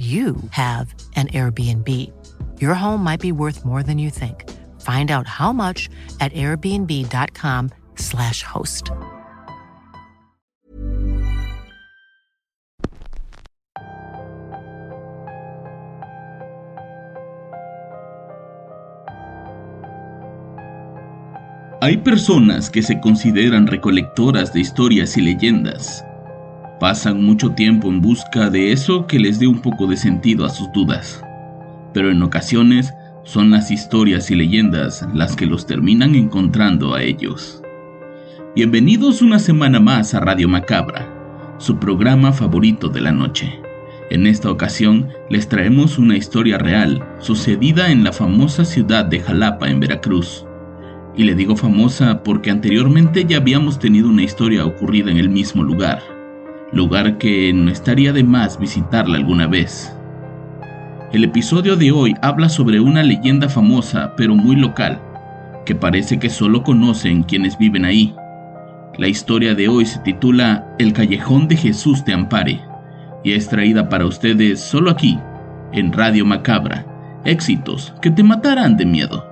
you have an Airbnb. Your home might be worth more than you think. Find out how much at airbnb.com/slash host. Hay personas que se consideran recolectoras de historias y leyendas. Pasan mucho tiempo en busca de eso que les dé un poco de sentido a sus dudas. Pero en ocasiones son las historias y leyendas las que los terminan encontrando a ellos. Bienvenidos una semana más a Radio Macabra, su programa favorito de la noche. En esta ocasión les traemos una historia real sucedida en la famosa ciudad de Jalapa en Veracruz. Y le digo famosa porque anteriormente ya habíamos tenido una historia ocurrida en el mismo lugar, lugar que no estaría de más visitarla alguna vez. El episodio de hoy habla sobre una leyenda famosa pero muy local, que parece que solo conocen quienes viven ahí. La historia de hoy se titula El Callejón de Jesús te ampare y es traída para ustedes solo aquí, en Radio Macabra, éxitos que te matarán de miedo.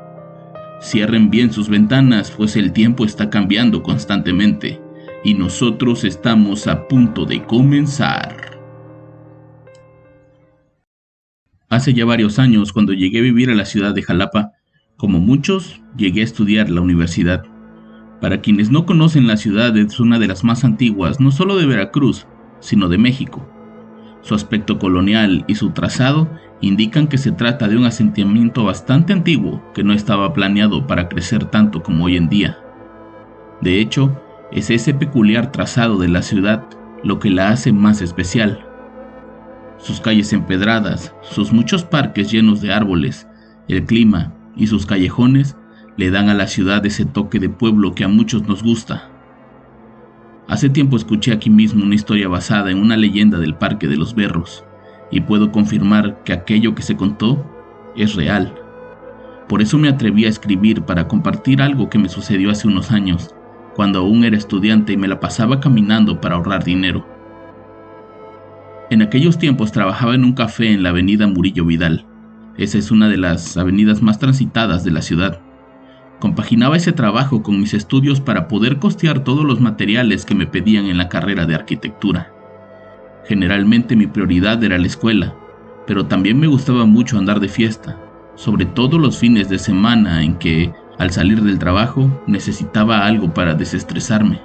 Cierren bien sus ventanas, pues el tiempo está cambiando constantemente y nosotros estamos a punto de comenzar. Hace ya varios años, cuando llegué a vivir a la ciudad de Jalapa, como muchos, llegué a estudiar la universidad. Para quienes no conocen la ciudad, es una de las más antiguas, no solo de Veracruz, sino de México. Su aspecto colonial y su trazado indican que se trata de un asentamiento bastante antiguo que no estaba planeado para crecer tanto como hoy en día. De hecho, es ese peculiar trazado de la ciudad lo que la hace más especial. Sus calles empedradas, sus muchos parques llenos de árboles, el clima y sus callejones le dan a la ciudad ese toque de pueblo que a muchos nos gusta. Hace tiempo escuché aquí mismo una historia basada en una leyenda del Parque de los Berros, y puedo confirmar que aquello que se contó es real. Por eso me atreví a escribir para compartir algo que me sucedió hace unos años, cuando aún era estudiante y me la pasaba caminando para ahorrar dinero. En aquellos tiempos trabajaba en un café en la avenida Murillo Vidal. Esa es una de las avenidas más transitadas de la ciudad. Compaginaba ese trabajo con mis estudios para poder costear todos los materiales que me pedían en la carrera de arquitectura. Generalmente mi prioridad era la escuela, pero también me gustaba mucho andar de fiesta, sobre todo los fines de semana en que, al salir del trabajo, necesitaba algo para desestresarme.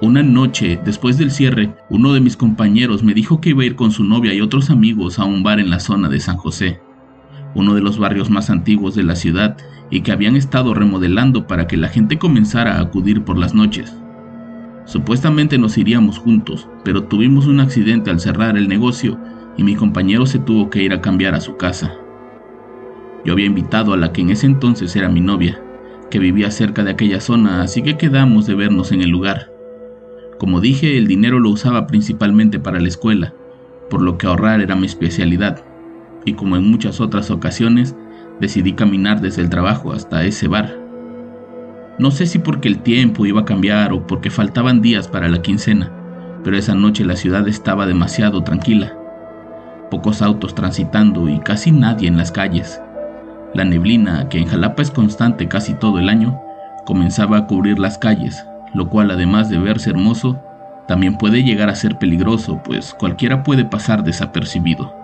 Una noche, después del cierre, uno de mis compañeros me dijo que iba a ir con su novia y otros amigos a un bar en la zona de San José, uno de los barrios más antiguos de la ciudad y que habían estado remodelando para que la gente comenzara a acudir por las noches. Supuestamente nos iríamos juntos, pero tuvimos un accidente al cerrar el negocio y mi compañero se tuvo que ir a cambiar a su casa. Yo había invitado a la que en ese entonces era mi novia, que vivía cerca de aquella zona, así que quedamos de vernos en el lugar. Como dije, el dinero lo usaba principalmente para la escuela, por lo que ahorrar era mi especialidad, y como en muchas otras ocasiones, decidí caminar desde el trabajo hasta ese bar. No sé si porque el tiempo iba a cambiar o porque faltaban días para la quincena, pero esa noche la ciudad estaba demasiado tranquila. Pocos autos transitando y casi nadie en las calles. La neblina, que en Jalapa es constante casi todo el año, comenzaba a cubrir las calles, lo cual además de verse hermoso, también puede llegar a ser peligroso, pues cualquiera puede pasar desapercibido.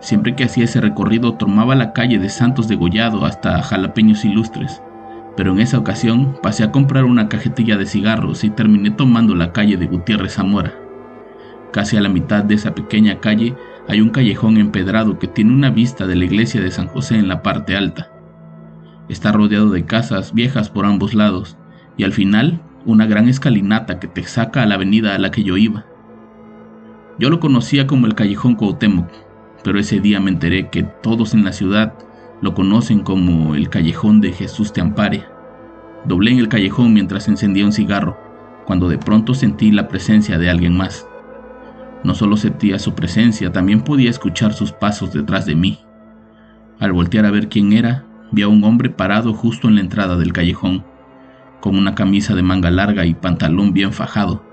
Siempre que hacía ese recorrido tomaba la calle de Santos de Gollado hasta Jalapeños Ilustres, pero en esa ocasión pasé a comprar una cajetilla de cigarros y terminé tomando la calle de Gutiérrez Zamora. Casi a la mitad de esa pequeña calle hay un callejón empedrado que tiene una vista de la iglesia de San José en la parte alta. Está rodeado de casas viejas por ambos lados y al final una gran escalinata que te saca a la avenida a la que yo iba. Yo lo conocía como el callejón Cuauhtémoc, pero ese día me enteré que todos en la ciudad lo conocen como el callejón de Jesús te ampare. Doblé en el callejón mientras encendía un cigarro, cuando de pronto sentí la presencia de alguien más. No solo sentía su presencia, también podía escuchar sus pasos detrás de mí. Al voltear a ver quién era, vi a un hombre parado justo en la entrada del callejón, con una camisa de manga larga y pantalón bien fajado.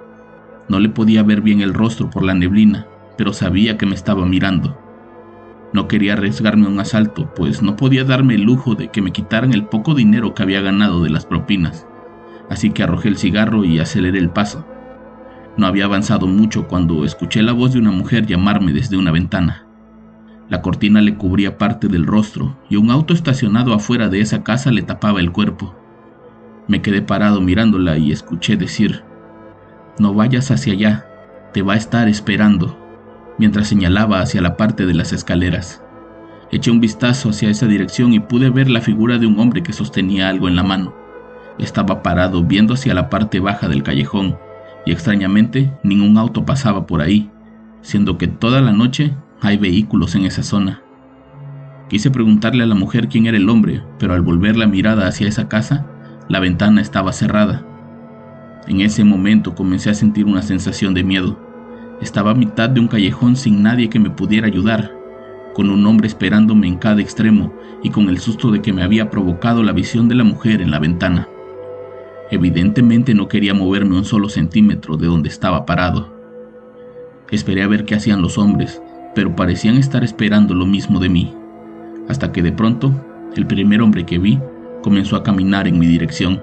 No le podía ver bien el rostro por la neblina, pero sabía que me estaba mirando. No quería arriesgarme a un asalto, pues no podía darme el lujo de que me quitaran el poco dinero que había ganado de las propinas, así que arrojé el cigarro y aceleré el paso. No había avanzado mucho cuando escuché la voz de una mujer llamarme desde una ventana. La cortina le cubría parte del rostro y un auto estacionado afuera de esa casa le tapaba el cuerpo. Me quedé parado mirándola y escuché decir, No vayas hacia allá, te va a estar esperando, mientras señalaba hacia la parte de las escaleras. Eché un vistazo hacia esa dirección y pude ver la figura de un hombre que sostenía algo en la mano. Estaba parado viendo hacia la parte baja del callejón y extrañamente ningún auto pasaba por ahí, siendo que toda la noche hay vehículos en esa zona. Quise preguntarle a la mujer quién era el hombre, pero al volver la mirada hacia esa casa, la ventana estaba cerrada. En ese momento comencé a sentir una sensación de miedo. Estaba a mitad de un callejón sin nadie que me pudiera ayudar, con un hombre esperándome en cada extremo y con el susto de que me había provocado la visión de la mujer en la ventana. Evidentemente no quería moverme un solo centímetro de donde estaba parado. Esperé a ver qué hacían los hombres, pero parecían estar esperando lo mismo de mí, hasta que de pronto el primer hombre que vi comenzó a caminar en mi dirección.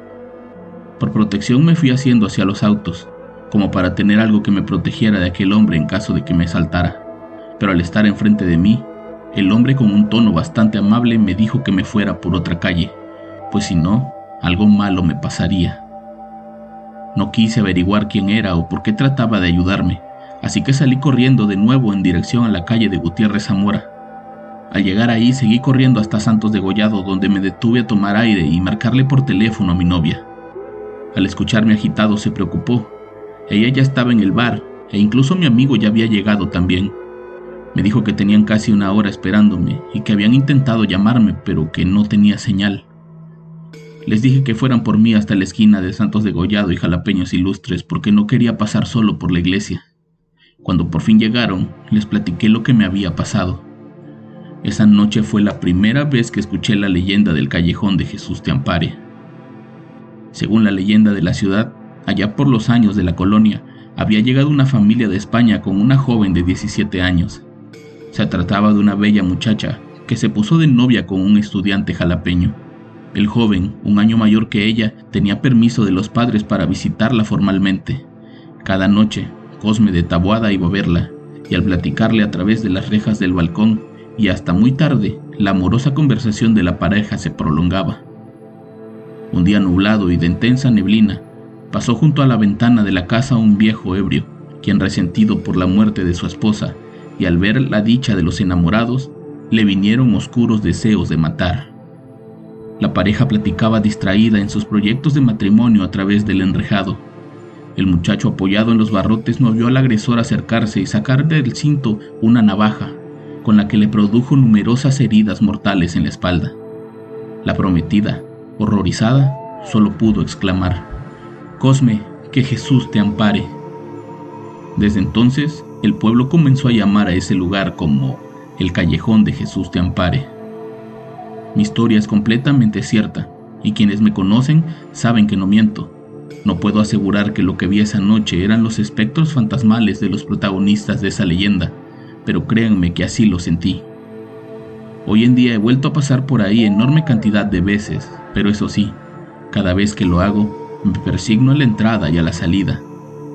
Por protección me fui haciendo hacia los autos, como para tener algo que me protegiera de aquel hombre en caso de que me saltara. Pero al estar enfrente de mí, el hombre con un tono bastante amable me dijo que me fuera por otra calle, pues si no, algo malo me pasaría. No quise averiguar quién era o por qué trataba de ayudarme, así que salí corriendo de nuevo en dirección a la calle de Gutiérrez Zamora. Al llegar ahí seguí corriendo hasta Santos de Gollado, donde me detuve a tomar aire y marcarle por teléfono a mi novia. Al escucharme agitado se preocupó. Ella ya estaba en el bar e incluso mi amigo ya había llegado también. Me dijo que tenían casi una hora esperándome y que habían intentado llamarme pero que no tenía señal. Les dije que fueran por mí hasta la esquina de Santos de Gollado y Jalapeños Ilustres porque no quería pasar solo por la iglesia. Cuando por fin llegaron, les platiqué lo que me había pasado. Esa noche fue la primera vez que escuché la leyenda del callejón de Jesús te ampare. Según la leyenda de la ciudad, allá por los años de la colonia, había llegado una familia de España con una joven de 17 años. Se trataba de una bella muchacha que se puso de novia con un estudiante jalapeño. El joven, un año mayor que ella, tenía permiso de los padres para visitarla formalmente. Cada noche, Cosme de Tabuada iba a verla, y al platicarle a través de las rejas del balcón y hasta muy tarde, la amorosa conversación de la pareja se prolongaba. Un día nublado y de intensa neblina, pasó junto a la ventana de la casa un viejo ebrio, quien resentido por la muerte de su esposa y al ver la dicha de los enamorados, le vinieron oscuros deseos de matar. La pareja platicaba distraída en sus proyectos de matrimonio a través del enrejado. El muchacho apoyado en los barrotes no vio al agresor acercarse y sacar del cinto una navaja, con la que le produjo numerosas heridas mortales en la espalda. La prometida, horrorizada, solo pudo exclamar, Cosme, que Jesús te ampare. Desde entonces, el pueblo comenzó a llamar a ese lugar como el callejón de Jesús te ampare. Mi historia es completamente cierta, y quienes me conocen saben que no miento. No puedo asegurar que lo que vi esa noche eran los espectros fantasmales de los protagonistas de esa leyenda, pero créanme que así lo sentí. Hoy en día he vuelto a pasar por ahí enorme cantidad de veces, pero eso sí, cada vez que lo hago, me persigno a la entrada y a la salida,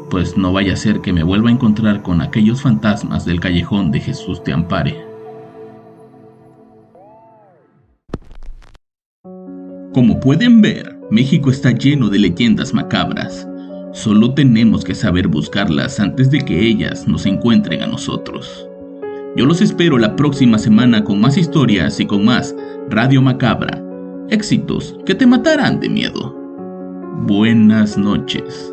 pues no vaya a ser que me vuelva a encontrar con aquellos fantasmas del callejón de Jesús te ampare. Como pueden ver, México está lleno de leyendas macabras. Solo tenemos que saber buscarlas antes de que ellas nos encuentren a nosotros. Yo los espero la próxima semana con más historias y con más Radio Macabra. Éxitos que te matarán de miedo. Buenas noches.